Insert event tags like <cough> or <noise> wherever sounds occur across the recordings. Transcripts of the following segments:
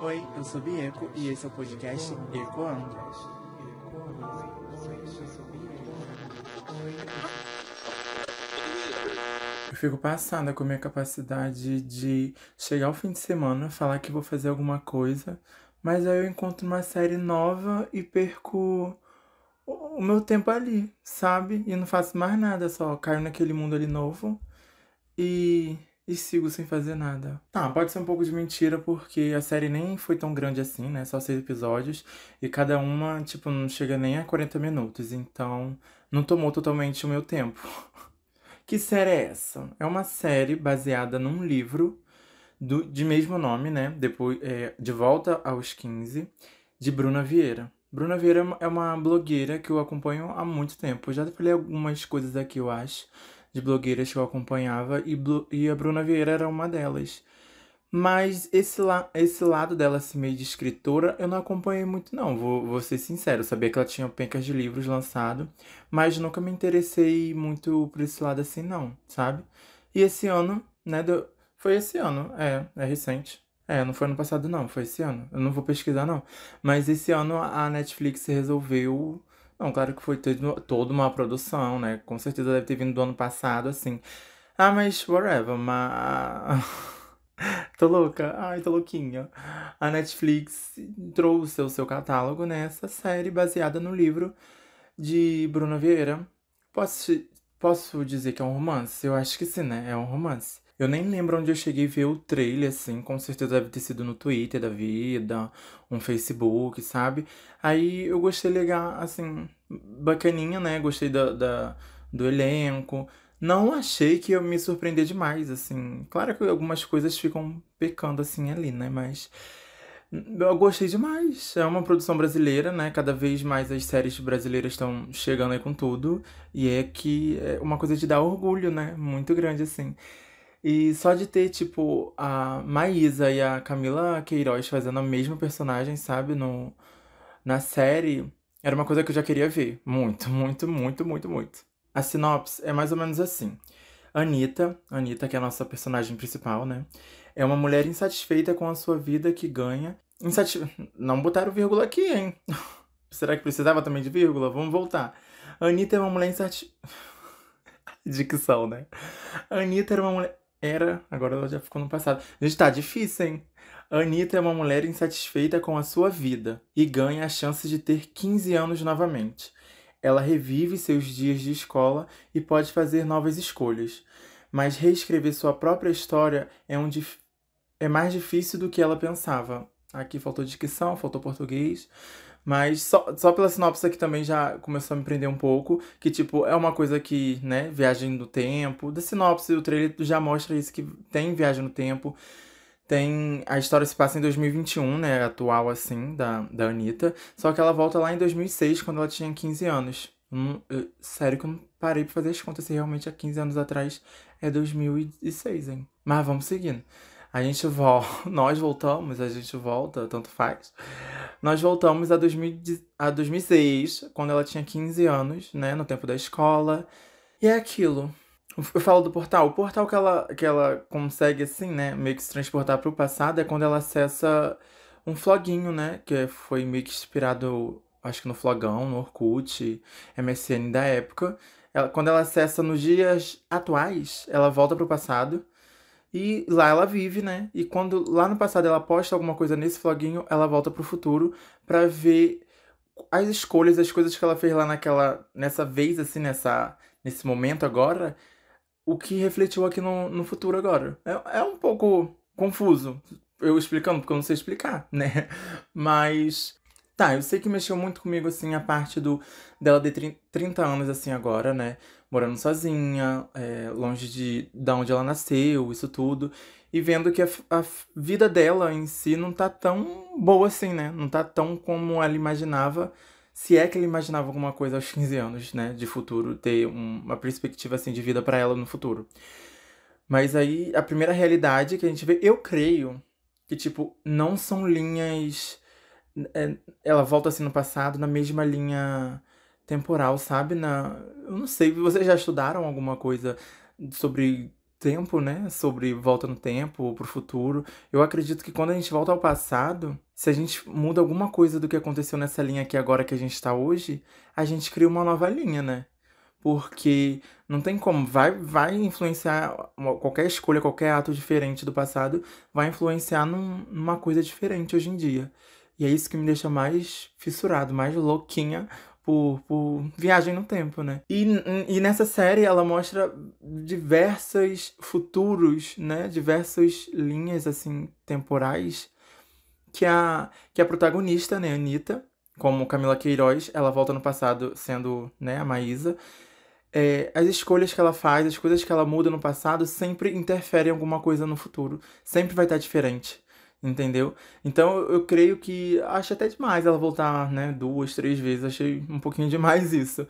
Oi, eu sou Bieco e esse é o podcast Ecoando. Eu fico passada com a minha capacidade de chegar ao fim de semana, falar que vou fazer alguma coisa, mas aí eu encontro uma série nova e perco o meu tempo ali, sabe? E não faço mais nada, só caio naquele mundo ali novo e, e sigo sem fazer nada. Tá, pode ser um pouco de mentira, porque a série nem foi tão grande assim, né? Só seis episódios. E cada uma, tipo, não chega nem a 40 minutos. Então, não tomou totalmente o meu tempo. <laughs> que série é essa? É uma série baseada num livro do, de mesmo nome, né? Depois, é, De Volta aos 15, de Bruna Vieira. Bruna Vieira é uma blogueira que eu acompanho há muito tempo. Eu já falei algumas coisas aqui, eu acho, de blogueiras que eu acompanhava e, e a Bruna Vieira era uma delas. Mas esse, la esse lado dela, assim, meio de escritora, eu não acompanhei muito, não. Vou, vou ser sincero. Eu sabia que ela tinha pencas de livros lançado, mas nunca me interessei muito por esse lado assim, não, sabe? E esse ano, né? Do... Foi esse ano, é, é recente. É, não foi ano passado, não, foi esse ano. Eu não vou pesquisar, não. Mas esse ano a Netflix resolveu. Não, claro que foi toda uma produção, né? Com certeza deve ter vindo do ano passado, assim. Ah, mas whatever, mas. <laughs> tô louca, ai, tô louquinha. A Netflix trouxe o seu catálogo nessa série baseada no livro de Bruna Vieira. Posso, posso dizer que é um romance? Eu acho que sim, né? É um romance. Eu nem lembro onde eu cheguei a ver o trailer, assim, com certeza deve ter sido no Twitter da vida, um Facebook, sabe? Aí eu gostei legal, assim, bacaninha, né? Gostei da, da, do elenco. Não achei que ia me surpreender demais, assim. Claro que algumas coisas ficam pecando, assim, ali, né? Mas eu gostei demais. É uma produção brasileira, né? Cada vez mais as séries brasileiras estão chegando aí com tudo. E é que é uma coisa de dar orgulho, né? Muito grande, assim. E só de ter, tipo, a Maísa e a Camila Queiroz fazendo a mesma personagem, sabe, no, na série, era uma coisa que eu já queria ver. Muito, muito, muito, muito, muito. A sinopse é mais ou menos assim. Anitta, Anitta, que é a nossa personagem principal, né? É uma mulher insatisfeita com a sua vida que ganha. Insatis... Não botaram vírgula aqui, hein? <laughs> Será que precisava também de vírgula? Vamos voltar. Anitta é uma mulher insatisfeita. <laughs> Dicção, né? Anitta era uma mulher era, agora ela já ficou no passado. Gente, tá difícil, hein? Anitta é uma mulher insatisfeita com a sua vida e ganha a chance de ter 15 anos novamente. Ela revive seus dias de escola e pode fazer novas escolhas. Mas reescrever sua própria história é, um dif... é mais difícil do que ela pensava. Aqui faltou dicção, faltou português. Mas só, só pela sinopse aqui também já começou a me prender um pouco. Que, tipo, é uma coisa que, né, viagem no tempo. Da sinopse, o trailer já mostra isso, que tem viagem no tempo. Tem. A história se passa em 2021, né? Atual, assim, da, da Anitta. Só que ela volta lá em 2006, quando ela tinha 15 anos. Hum, eu, sério que eu não parei pra fazer as contas se realmente há 15 anos atrás é 2006, hein? Mas vamos seguindo. A gente volta, <laughs> nós voltamos, a gente volta, tanto faz. Nós voltamos a, 2000, a 2006, quando ela tinha 15 anos, né, no tempo da escola. E é aquilo. Eu falo do portal. O portal que ela, que ela consegue, assim, né, meio que se transportar para o passado é quando ela acessa um floguinho, né, que foi meio que inspirado, acho que no Flogão, no Orkut, MSN da época. Ela, quando ela acessa nos dias atuais, ela volta para o passado e lá ela vive, né? E quando lá no passado ela posta alguma coisa nesse floguinho, ela volta pro futuro para ver as escolhas, as coisas que ela fez lá naquela nessa vez assim, nessa nesse momento agora, o que refletiu aqui no, no futuro agora. É, é um pouco confuso eu explicando, porque eu não sei explicar, <laughs> né? Mas Tá, eu sei que mexeu muito comigo, assim, a parte do dela ter 30 anos, assim, agora, né? Morando sozinha, é, longe de da onde ela nasceu, isso tudo. E vendo que a, a vida dela em si não tá tão boa assim, né? Não tá tão como ela imaginava. Se é que ela imaginava alguma coisa aos 15 anos, né? De futuro, ter um, uma perspectiva, assim, de vida para ela no futuro. Mas aí, a primeira realidade que a gente vê, eu creio que, tipo, não são linhas é, ela volta assim no passado, na mesma linha temporal, sabe? Na, eu não sei, vocês já estudaram alguma coisa sobre tempo, né? Sobre volta no tempo, pro futuro. Eu acredito que quando a gente volta ao passado, se a gente muda alguma coisa do que aconteceu nessa linha aqui agora que a gente tá hoje, a gente cria uma nova linha, né? Porque não tem como, vai, vai influenciar qualquer escolha, qualquer ato diferente do passado, vai influenciar num, numa coisa diferente hoje em dia. E é isso que me deixa mais fissurado, mais louquinha por, por viagem no tempo, né? E, e nessa série ela mostra diversos futuros, né? Diversas linhas, assim, temporais que a, que a protagonista, né, Anitta, como Camila Queiroz, ela volta no passado sendo, né, a Maísa. É, as escolhas que ela faz, as coisas que ela muda no passado sempre interferem em alguma coisa no futuro. Sempre vai estar diferente entendeu? Então eu creio que acho até demais ela voltar, né, duas, três vezes, achei um pouquinho <laughs> demais isso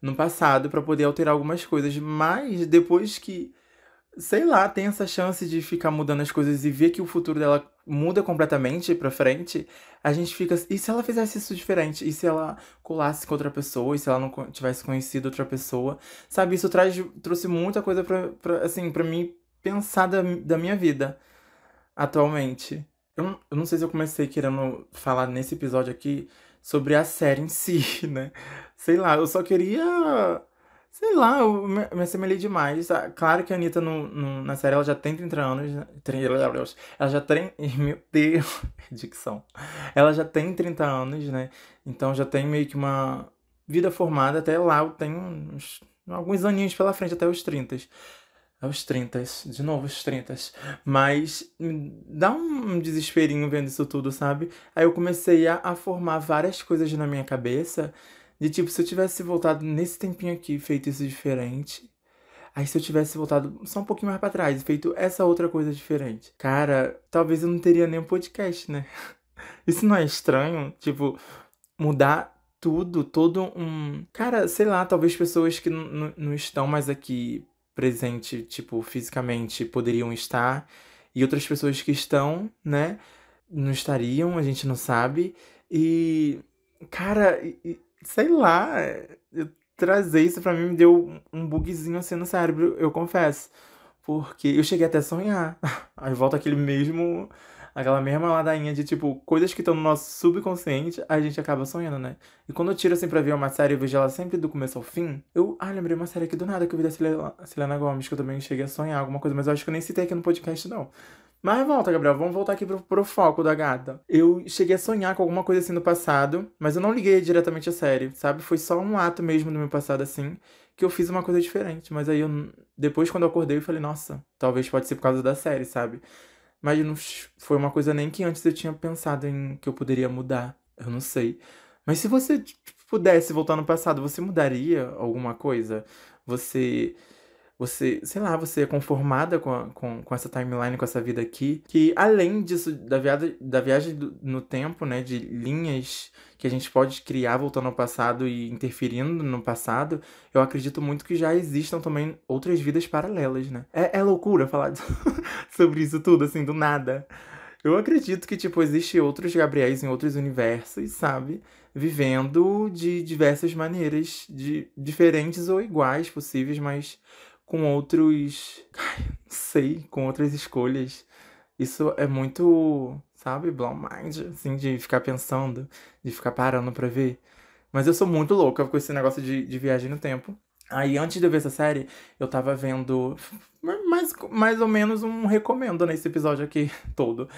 no passado para poder alterar algumas coisas, mas depois que sei lá, tem essa chance de ficar mudando as coisas e ver que o futuro dela muda completamente pra frente, a gente fica. E se ela fizesse isso diferente? E se ela colasse com outra pessoa? E se ela não tivesse conhecido outra pessoa? Sabe, isso traz, trouxe muita coisa pra, assim, pra mim pensar da, da minha vida atualmente. Eu, não- eu não sei se eu comecei querendo falar nesse episódio aqui sobre a série em si, <laughs> né? Sei lá, eu só queria. Sei lá, eu me, me assemelhei demais. Ah, Claro que a Anitta no, no- na série ela já tem 30 anos. 30 Ela já tem. <laughs> Meu Deus, <laughs> dicção. Ela já tem 30 anos, né? Então já tem meio que uma vida formada. Até lá eu tenho uns, alguns aninhos pela frente, até os 30. Aos 30, de novo os 30. Mas dá um desesperinho vendo isso tudo, sabe? Aí eu comecei a, a formar várias coisas na minha cabeça. De tipo, se eu tivesse voltado nesse tempinho aqui, feito isso diferente. Aí se eu tivesse voltado só um pouquinho mais pra trás e feito essa outra coisa diferente. Cara, talvez eu não teria nem um podcast, né? <laughs> Isso não é estranho? Tipo, mudar tudo, todo um. Cara, sei lá, talvez pessoas que não estão mais aqui presente, tipo, fisicamente, poderiam estar, e outras pessoas que estão, né, não estariam, a gente não sabe. E, cara, sei lá, trazer isso pra mim me deu um bugzinho assim no cérebro, eu confesso. Porque eu cheguei até a sonhar. <laughs> Aí volta aquele mesmo. Aquela mesma ladainha de, tipo, coisas que estão no nosso subconsciente, a gente acaba sonhando, né? E quando eu tiro, assim, pra ver uma série, eu vejo ela sempre do começo ao fim. Eu, ah, lembrei uma série aqui do nada que eu vi da Selena, Selena Gomez, que eu também cheguei a sonhar alguma coisa, mas eu acho que eu nem citei aqui no podcast, não. Mas volta, Gabriel, vamos voltar aqui pro, pro foco da gata. Eu cheguei a sonhar com alguma coisa assim no passado, mas eu não liguei diretamente a série, sabe? Foi só um ato mesmo do meu passado, assim, que eu fiz uma coisa diferente. Mas aí eu, depois, quando eu acordei, eu falei, nossa, talvez pode ser por causa da série, sabe? Mas não foi uma coisa nem que antes eu tinha pensado em que eu poderia mudar. Eu não sei. Mas se você tipo, pudesse voltar no passado, você mudaria alguma coisa? Você. Você, sei lá, você é conformada com, a- com, com essa timeline, com essa vida aqui. Que além disso, da viagem, da viagem do- no tempo, né? De linhas que a gente pode criar voltando ao passado e interferindo no passado, eu acredito muito que já existam também outras vidas paralelas, né? É, é loucura falar <laughs> sobre isso tudo, assim, do nada. Eu acredito que, tipo, existe outros Gabriéis em outros universos, sabe? Vivendo de diversas maneiras, de diferentes ou iguais possíveis, mas com outros. Ai, não sei, com outras escolhas. Isso é muito, sabe, blow mind, assim, de ficar pensando, de ficar parando pra ver. Mas eu sou muito louca com esse negócio de, de viagem no tempo. Aí, antes de eu ver essa série, eu tava vendo mais, mais ou menos um recomendo nesse episódio aqui <laughs> todo.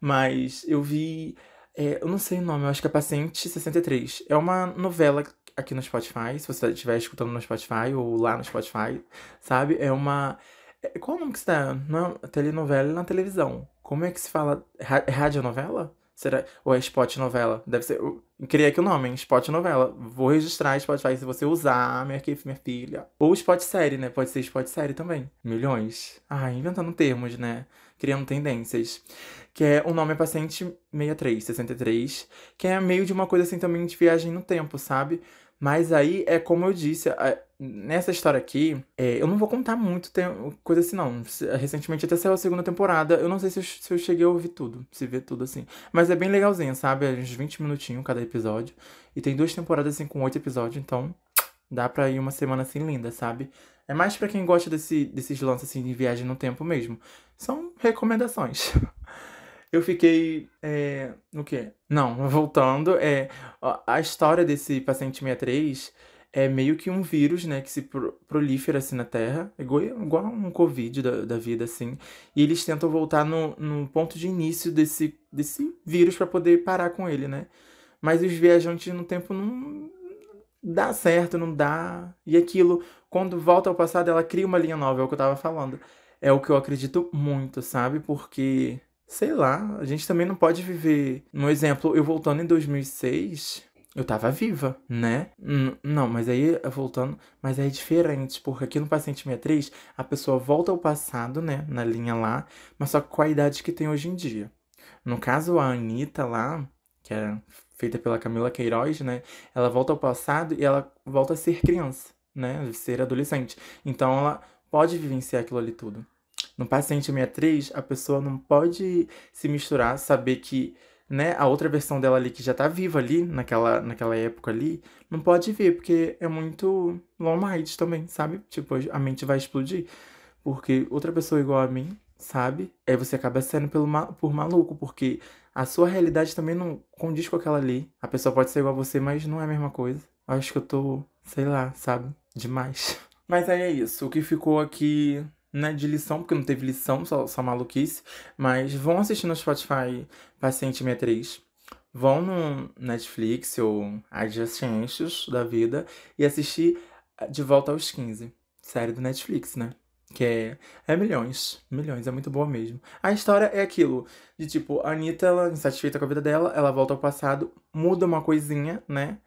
Mas eu vi. é, eu não sei o nome, eu acho que é Paciente 63. É uma novela aqui no Spotify, se você estiver escutando no Spotify ou lá no Spotify, sabe? É uma. é- Qual nome que está? Não, é telenovela na televisão. Como é que se fala? É radionovela? Será? Ou é spot novela? Deve ser. Eu criei aqui o nome, hein? Spot novela. Vou registrar Spotify se você usar, minha, minha filha. Ou spot série, né? Pode ser spot série também. Milhões. Ah, inventando termos, né? Criando tendências. Que é o nome é Paciente 63, 63. Que é meio de uma coisa assim também de viagem no tempo, sabe? Mas aí é como eu disse, nessa história aqui, é, eu não vou contar muito tem- coisa assim, não. Recentemente até saiu a segunda temporada. Eu não sei se eu, se eu cheguei a ouvir tudo, se ver tudo assim. Mas é bem legalzinho, sabe? É uns 20 minutinhos cada episódio. E tem duas temporadas assim com oito episódios, então dá pra ir uma semana assim linda, sabe? É mais para quem gosta desse, desses lances assim de viagem no tempo mesmo. São recomendações. <laughs> Eu fiquei. É, no quê? Não, <laughs> voltando. É, a história desse paciente 63 é meio que um vírus, né, que se prolifera assim na Terra, igual, igual um Covid da, da vida, assim. E eles tentam voltar no, no ponto de início desse, desse vírus para poder parar com ele, né? Mas os viajantes no tempo não dá certo, não dá. E aquilo, quando volta ao passado, ela cria uma linha nova, é o que eu tava falando. É o que eu acredito muito, sabe? Porque, sei lá, a gente também não pode viver. No exemplo, eu voltando em 2006, eu tava viva, né? Não, mas aí, voltando, mas aí é diferente, porque aqui no paciente 63, a pessoa volta ao passado, né, na linha lá, mas só com a idade que tem hoje em dia. No caso, a Anitta lá, que é feita pela Camila Queiroz, né? Ela volta ao passado e ela volta a ser criança, né? Ser adolescente. Então ela pode vivenciar aquilo ali tudo. No paciente 63, a pessoa não pode se misturar, saber que né, a outra versão dela ali que já tá viva ali, naquela, naquela época ali, não pode ver, porque é muito long mind também, sabe? Tipo, a mente vai explodir. Porque outra pessoa igual a mim, sabe? Aí você acaba sendo pelo, por maluco, porque a sua realidade também não condiz com aquela ali. A pessoa pode ser igual a você, mas não é a mesma coisa. Acho que eu tô, sei lá, sabe? Demais. <laughs> Mas aí é isso. O que ficou aqui né, de lição, porque não teve lição, só, só maluquice. Mas vão assistir no Spotify Paciente 63. Vão no Netflix ou Adjacências da vida e assistir De Volta aos 15. Série do Netflix, né? Que é, é milhões, milhões, é muito boa mesmo. A história é aquilo, de tipo, a Anitta, ela, insatisfeita com a vida dela, ela volta ao passado, muda uma coisinha, né?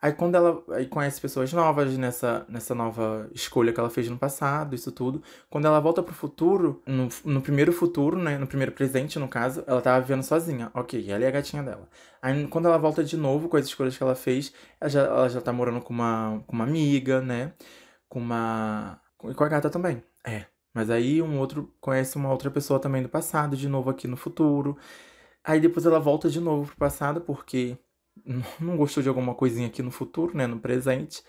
Aí quando ela aí conhece pessoas novas nessa, nessa nova escolha que ela fez no passado, isso tudo, quando ela volta pro futuro, no, no primeiro futuro, né, no primeiro presente, no caso, ela tava vivendo sozinha. Ok, ela é a gatinha dela. Aí quando ela volta de novo com as escolhas que ela fez, ela já, ela já tá morando com uma, com uma amiga, né, com uma... e com a gata também. É. Mas aí um outro conhece uma outra pessoa também do passado, de novo aqui no futuro. Aí depois ela volta de novo pro passado, porque <laughs> não gostou de alguma coisinha aqui no futuro, né? No presente.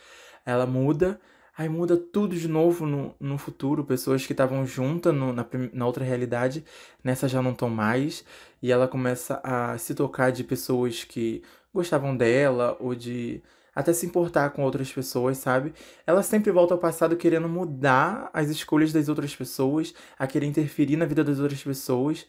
Ela muda. Aí muda tudo de novo no, no futuro. Pessoas que estavam juntas na, na outra realidade, nessa já não estão mais. E ela começa a se tocar de pessoas que gostavam dela ou de até se importar com outras pessoas, sabe? Ela sempre volta ao passado querendo mudar as escolhas das outras pessoas, a querer interferir na vida das outras pessoas.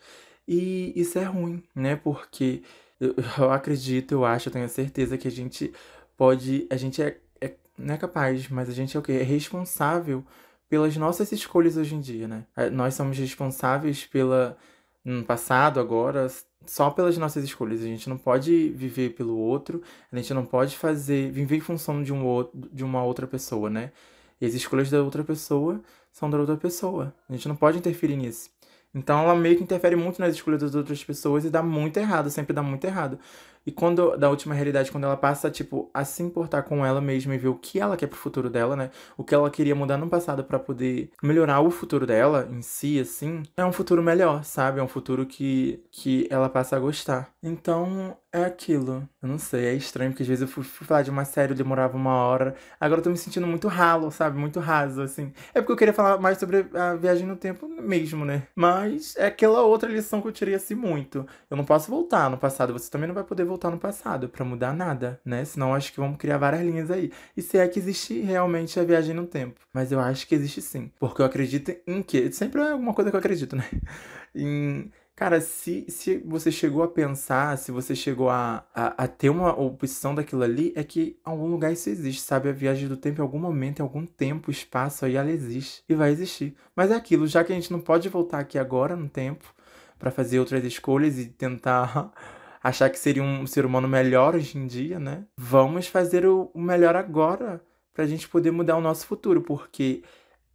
E isso é ruim, né? Porque eu, <laughs> eu acredito, eu acho, eu tenho certeza que a gente pode. A gente é, é, não é capaz, mas a gente é o quê? É responsável pelas nossas escolhas hoje em dia, né? É, nós somos responsáveis pela. No passado, agora, só pelas nossas escolhas. A gente não pode viver pelo outro, a gente não pode fazer viver em função de um outro, de uma outra pessoa, né? E as escolhas da outra pessoa são da outra pessoa. A gente não pode interferir nisso. Então ela meio que interfere muito nas escolhas das outras pessoas e dá muito errado, sempre dá muito errado. E quando, da última realidade, quando ela passa, tipo, a se importar com ela mesma e ver o que ela quer pro futuro dela, né? O que ela queria mudar no passado para poder melhorar o futuro dela em si, assim, é um futuro melhor, sabe? É um futuro que, que ela passa a gostar. Então, é aquilo. Eu não sei, é estranho, porque às vezes eu fui, fui falar de uma série, eu demorava uma hora. Agora eu tô me sentindo muito ralo, sabe? Muito raso, assim. É porque eu queria falar mais sobre a viagem no tempo mesmo, né? Mas é aquela outra lição que eu tirei assim muito. Eu não posso voltar no passado, você também não vai poder voltar no passado para mudar nada, né? Senão acho que vamos criar várias linhas aí. E se é que existe realmente a viagem no tempo. Mas eu acho que existe sim. Porque eu acredito em que? Sempre é alguma coisa que eu acredito, né? <laughs> Em Cara, se, se você chegou a pensar, se você chegou a, a, a, ter uma opção daquilo ali, é que em algum lugar isso existe, sabe? A viagem do tempo, em algum momento, em algum tempo, espaço, aí ela existe e vai existir. Mas é aquilo, já que a gente não pode voltar aqui agora no tempo para fazer outras escolhas e tentar achar que seria um ser humano melhor hoje em dia, né? Vamos fazer o, melhor agora pra gente poder mudar o nosso futuro, porque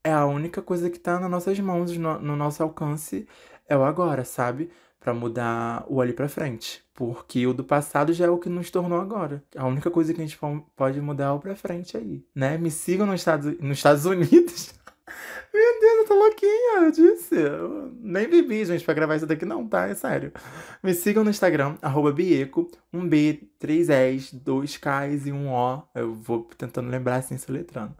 é a única coisa que tá nas nossas mãos, no, no nosso alcance é o agora, sabe? Para mudar o ali para frente. Porque o do passado já é o que nos tornou agora. A única coisa que a gente pode mudar é o pra frente aí, né? Me sigam nos Estados, nos Estados Unidos. <laughs> Meu Deus, eu tô louquinha, eu disse. Eu nem bebi, gente, pra gravar isso daqui, não, tá? É sério. Me sigam no Instagram, arroba Bieco, um B, três S, dois Ks e um O. Eu vou tentando lembrar assim, soletrando.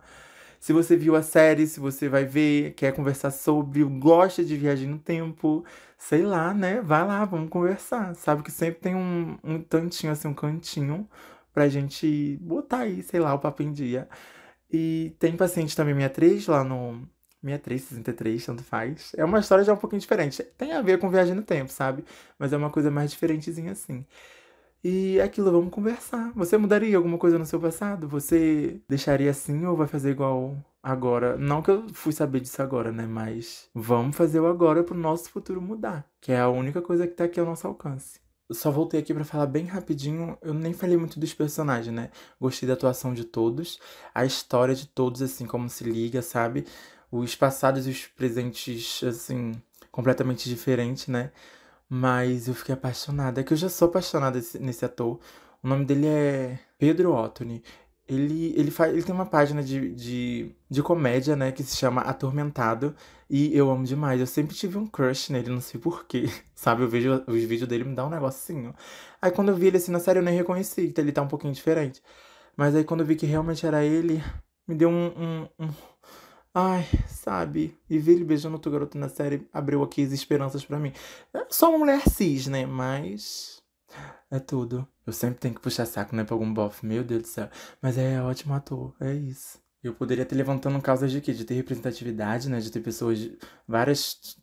Se você viu a série, se você vai ver, quer conversar sobre, gosta de viagem no tempo, sei lá, né? Vai lá, vamos conversar. Sabe que sempre tem um, um tantinho, assim, um cantinho pra gente botar aí, sei lá, o papo em dia. E tem paciente também 63 lá no 63, 63, tanto faz. É uma história já um pouquinho diferente. Tem a ver com viagem no tempo, sabe? Mas é uma coisa mais diferentezinha assim. E é aquilo, vamos conversar. Você mudaria alguma coisa no seu passado? Você deixaria assim ou vai fazer igual agora? Não que eu fui saber disso agora, né? Mas vamos fazer o agora pro nosso futuro mudar. Que é a única coisa que tá aqui ao nosso alcance. Só voltei aqui para falar bem rapidinho. Eu nem falei muito dos personagens, né? Gostei da atuação de todos, a história de todos, assim, como se liga, sabe? Os passados e os presentes, assim, completamente diferentes, né? Mas eu fiquei apaixonada. É que eu já sou apaixonada nesse ator. O nome dele é Pedro Ottoni. Ele, ele, faz, ele tem uma página de, de, de comédia, né, que se chama Atormentado. E eu amo demais. Eu sempre tive um crush nele, não sei porquê. <laughs> Sabe, eu vejo os vídeos dele me dá um negocinho. Aí quando eu vi ele assim na série, eu nem reconheci, então ele tá um pouquinho diferente. Mas aí quando eu vi que realmente era ele, me deu um, um, um Ai, sabe? E ver ele beijando outro garoto na série abriu aqui as esperanças para mim. É só uma mulher cis, né? Mas. É tudo. Eu sempre tenho que puxar saco, né? Pra algum bofe. Meu Deus do céu. Mas é ótimo ator. É isso. Eu poderia ter levantando causas de quê? De ter representatividade, né? De ter pessoas de várias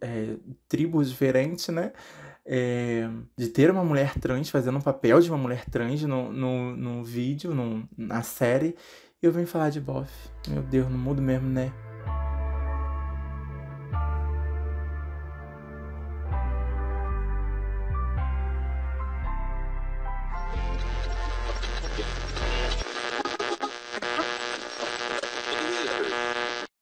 é, tribos diferentes, né? É, de ter uma mulher trans fazendo um papel de uma mulher trans no, no, no vídeo, no, na série eu venho falar de bofe. Meu Deus, não mudo mesmo, né?